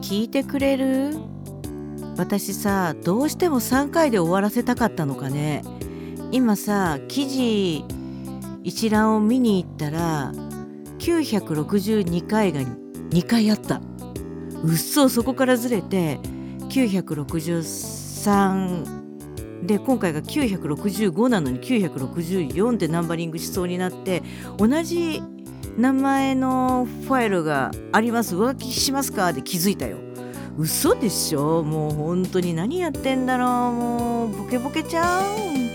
聞いてくれる？私さどうしても3回で終わらせたかったのかね。今さ記事一覧を見に行ったら962回が2回あった。うっそそこからずれて963で今回が965なのに964ってナンバリングしそうになって同じ名前のファイルがあります。浮気しますか？で気づいたよ。嘘でしょ？もう本当に何やってんだろう？もうボケボケちゃん